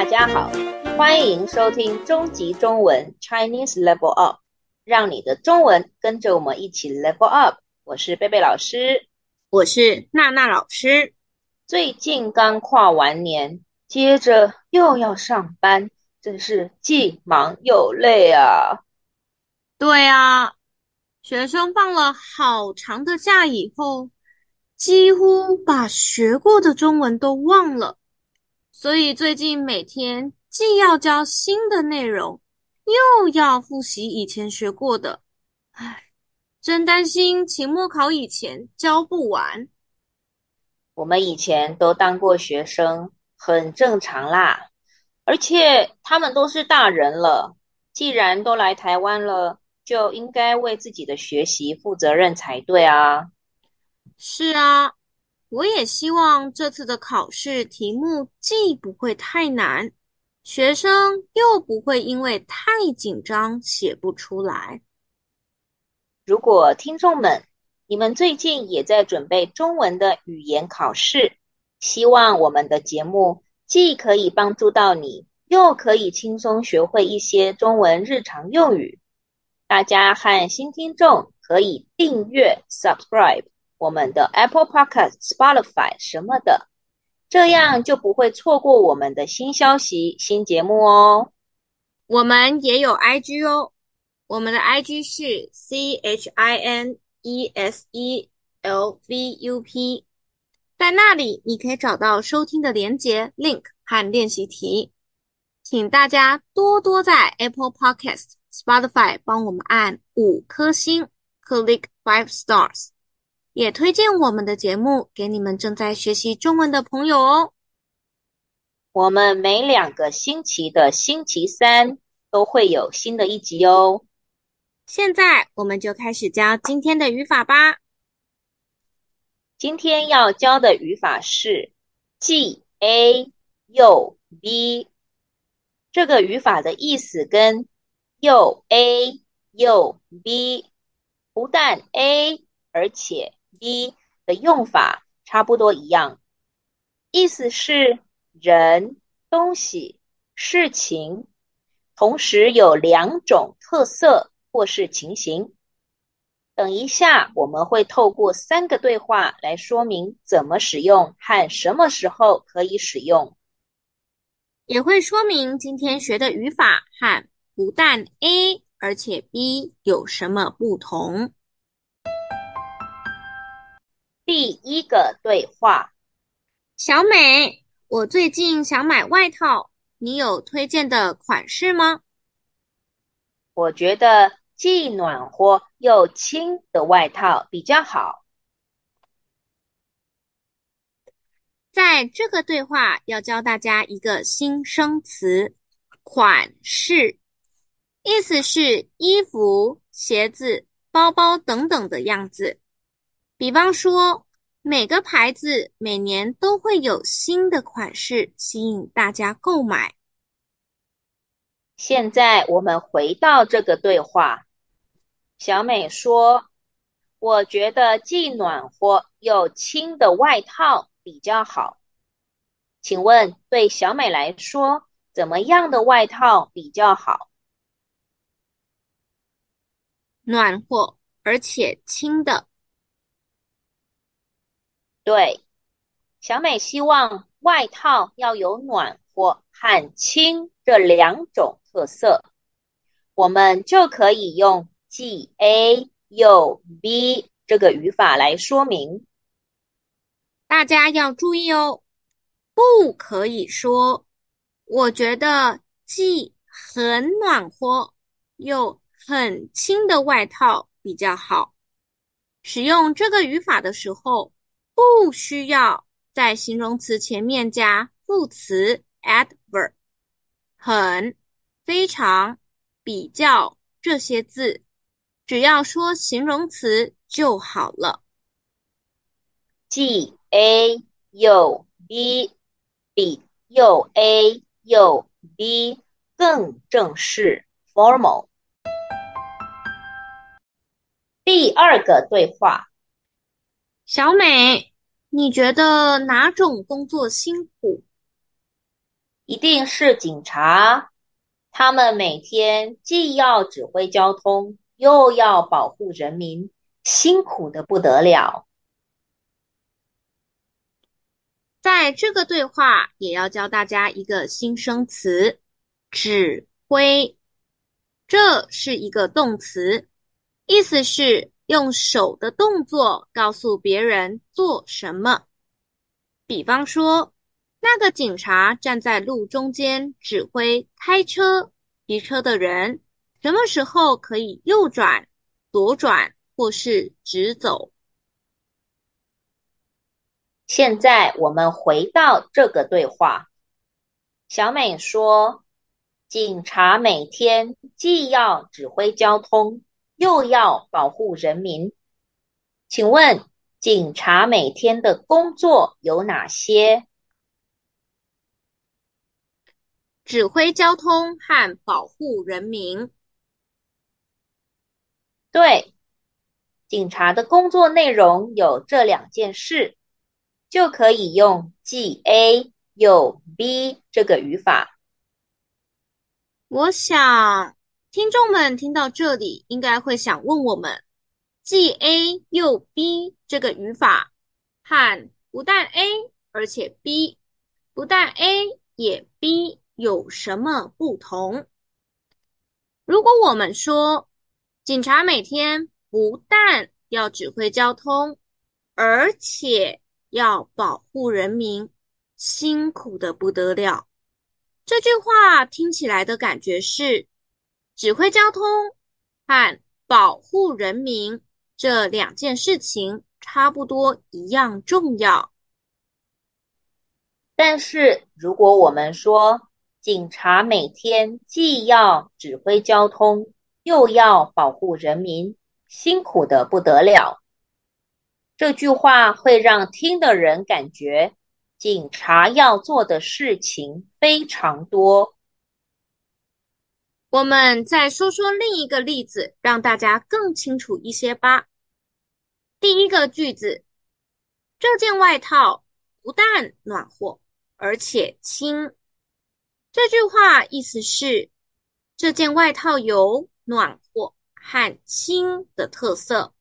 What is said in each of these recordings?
大家好，欢迎收听终极中文 Chinese Level Up，让你的中文跟着我们一起 Level Up。我是贝贝老师，我是娜娜老师。最近刚跨完年，接着又要上班，真是既忙又累啊。对啊，学生放了好长的假以后，几乎把学过的中文都忘了。所以最近每天既要教新的内容，又要复习以前学过的，唉，真担心期末考以前教不完。我们以前都当过学生，很正常啦。而且他们都是大人了，既然都来台湾了，就应该为自己的学习负责任才对啊。是啊。我也希望这次的考试题目既不会太难，学生又不会因为太紧张写不出来。如果听众们，你们最近也在准备中文的语言考试，希望我们的节目既可以帮助到你，又可以轻松学会一些中文日常用语。大家和新听众可以订阅 Subscribe。我们的 Apple Podcast、Spotify 什么的，这样就不会错过我们的新消息、新节目哦。我们也有 IG 哦，我们的 IG 是 C H I N E S E L V U P，在那里你可以找到收听的连接 link 和练习题，请大家多多在 Apple Podcast、Spotify 帮我们按五颗星，click five stars。也推荐我们的节目给你们正在学习中文的朋友哦。我们每两个星期的星期三都会有新的一集哦。现在我们就开始教今天的语法吧。今天要教的语法是既 A 又 B。这个语法的意思跟又 A 又 B 不但 A，而且 B 的用法差不多一样，意思是人、东西、事情，同时有两种特色或是情形。等一下我们会透过三个对话来说明怎么使用和什么时候可以使用，也会说明今天学的语法和不但 A 而且 B 有什么不同。第一个对话，小美，我最近想买外套，你有推荐的款式吗？我觉得既暖和又轻的外套比较好。在这个对话要教大家一个新生词“款式”，意思是衣服、鞋子、包包等等的样子。比方说，每个牌子每年都会有新的款式吸引大家购买。现在我们回到这个对话，小美说：“我觉得既暖和又轻的外套比较好。”请问，对小美来说，怎么样的外套比较好？暖和而且轻的。对，小美希望外套要有暖和和轻这两种特色，我们就可以用既 A 又 B 这个语法来说明。大家要注意哦，不可以说我觉得既很暖和又很轻的外套比较好。使用这个语法的时候，不需要在形容词前面加副词 adverb，很、非常、比较这些字，只要说形容词就好了。g a u b 比又 A 又 B 更正式 formal。第二个对话，小美。你觉得哪种工作辛苦？一定是警察。他们每天既要指挥交通，又要保护人民，辛苦得不得了。在这个对话，也要教大家一个新生词“指挥”。这是一个动词，意思是用手的动作告诉别人做什么。比方说，那个警察站在路中间，指挥开车、骑车的人什么时候可以右转、左转或是直走。现在我们回到这个对话。小美说：“警察每天既要指挥交通，又要保护人民。请问，警察每天的工作有哪些？”指挥交通和保护人民。对，警察的工作内容有这两件事。就可以用既 A 又 B 这个语法。我想听众们听到这里，应该会想问我们：既 A 又 B 这个语法和不但 A 而且 B，不但 A 也 B 有什么不同？如果我们说，警察每天不但要指挥交通，而且要保护人民，辛苦得不得了。这句话听起来的感觉是，指挥交通和保护人民这两件事情差不多一样重要。但是，如果我们说，警察每天既要指挥交通，又要保护人民，辛苦得不得了。这句话会让听的人感觉警察要做的事情非常多。我们再说说另一个例子，让大家更清楚一些吧。第一个句子，这件外套不但暖和，而且轻。这句话意思是，这件外套有暖和和轻的特色，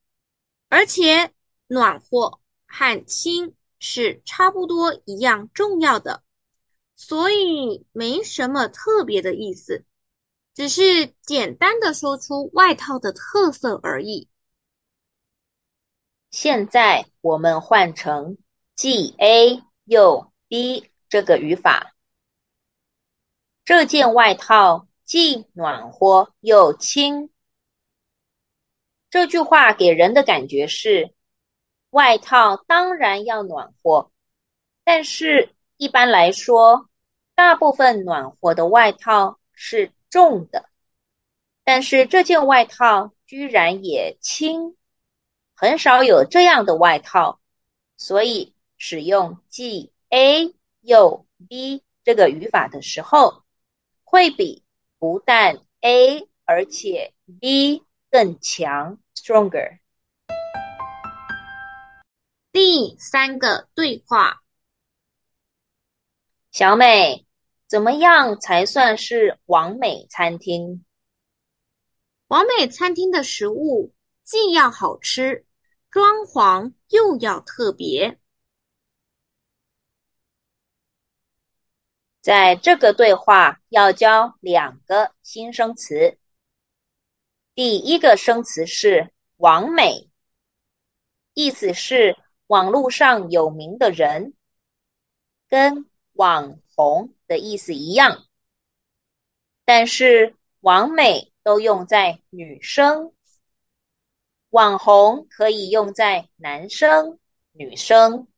而且。暖和和轻是差不多一样重要的，所以没什么特别的意思，只是简单的说出外套的特色而已。现在我们换成 G A 又 B 这个语法，这件外套既暖和又轻。这句话给人的感觉是，外套当然要暖和，但是一般来说，大部分暖和的外套是重的，但是这件外套居然也轻，很少有这样的外套，所以使用既 A 又 B 这个语法的时候，会比不但 A 而且 B 更强，stronger。第三个对话，小美，怎么样才算是完美餐厅？完美餐厅的食物既要好吃，装潢又要特别。在这个对话要教两个新生词。第一个生词是完美，意思是。网络上有名的人，跟网红的意思一样，但是王美都用在女生，网红可以用在男生、女生。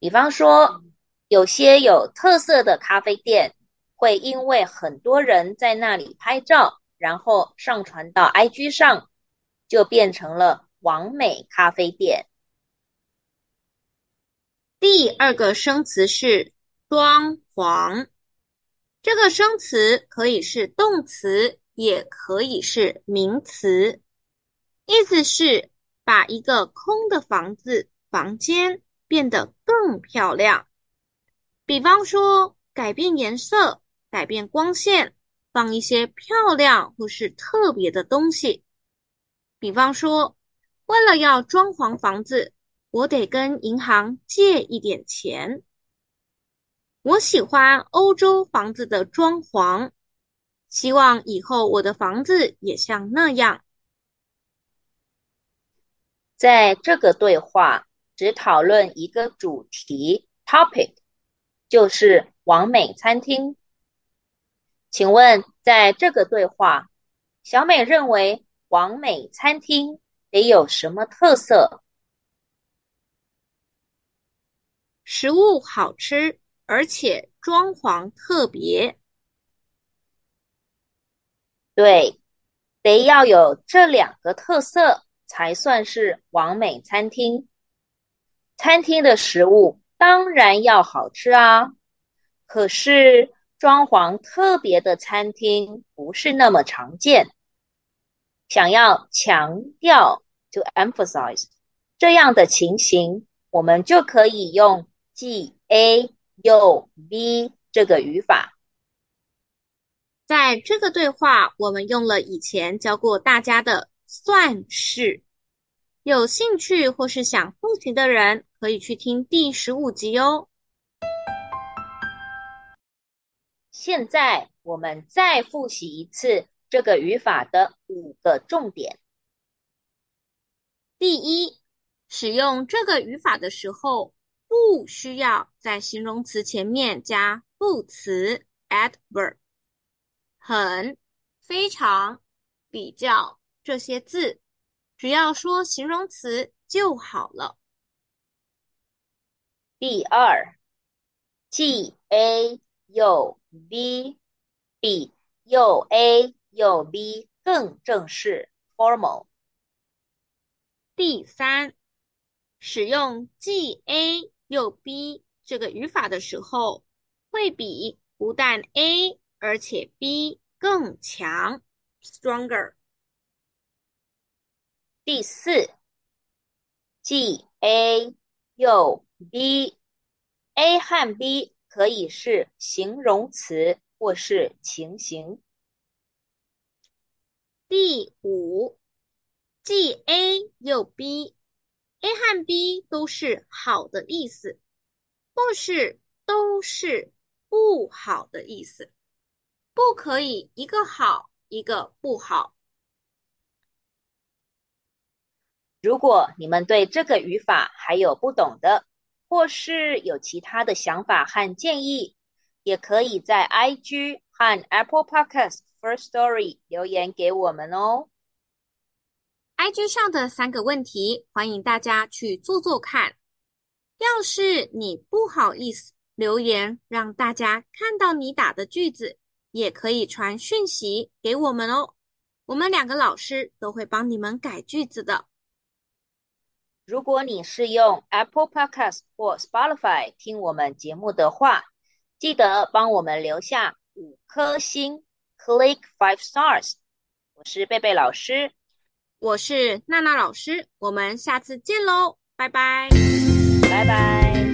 比方说，有些有特色的咖啡店，会因为很多人在那里拍照，然后上传到 IG 上，就变成了王美咖啡店。第二个生词是装潢，这个生词可以是动词，也可以是名词，意思是把一个空的房子、房间变得更漂亮。比方说，改变颜色、改变光线，放一些漂亮或是特别的东西。比方说，为了要装潢房子，我得跟银行借一点钱。我喜欢欧洲房子的装潢，希望以后我的房子也像那样。在这个对话只讨论一个主题 topic，就是完美餐厅。请问，在这个对话，小美认为完美餐厅得有什么特色？食物好吃，而且装潢特别。对，得要有这两个特色，才算是完美餐厅。餐厅的食物当然要好吃啊，可是装潢特别的餐厅不是那么常见。想要强调，to emphasize，这样的情形，我们就可以用。G A 又 B 这个语法，在这个对话，我们用了以前教过大家的算式。有兴趣或是想复习的人，可以去听第十五集哦。现在我们再复习一次这个语法的五个重点。第一，使用这个语法的时候，不需要在形容词前面加副词 adverb，很、非常、比较这些字，只要说形容词就好了。第二，既 A 又 B，比又 A 又 B 更正式 formal。第三，使用 g a。又 B 这个语法的时候，会比不但 A 而且 B 更强，stronger。第四，既 A 又 B，A 和 B 可以是形容词或是情形。第五，既 A 又 B。A 和 B 都是好的意思，或是都是不好的意思，不可以一个好，一个不好。如果你们对这个语法还有不懂的，或是有其他的想法和建议，也可以在 IG 和 Apple Podcasts Firstory 留言给我们哦。IG 上的三个问题，欢迎大家去做做看。要是你不好意思留言，让大家看到你打的句子，也可以传讯息给我们哦。我们两个老师都会帮你们改句子的。如果你是用 Apple Podcast 或 Spotify 听我们节目的话，记得帮我们留下五颗星，Click five stars。我是贝贝老师。我是娜娜老师，我们下次见喽，拜拜，拜拜。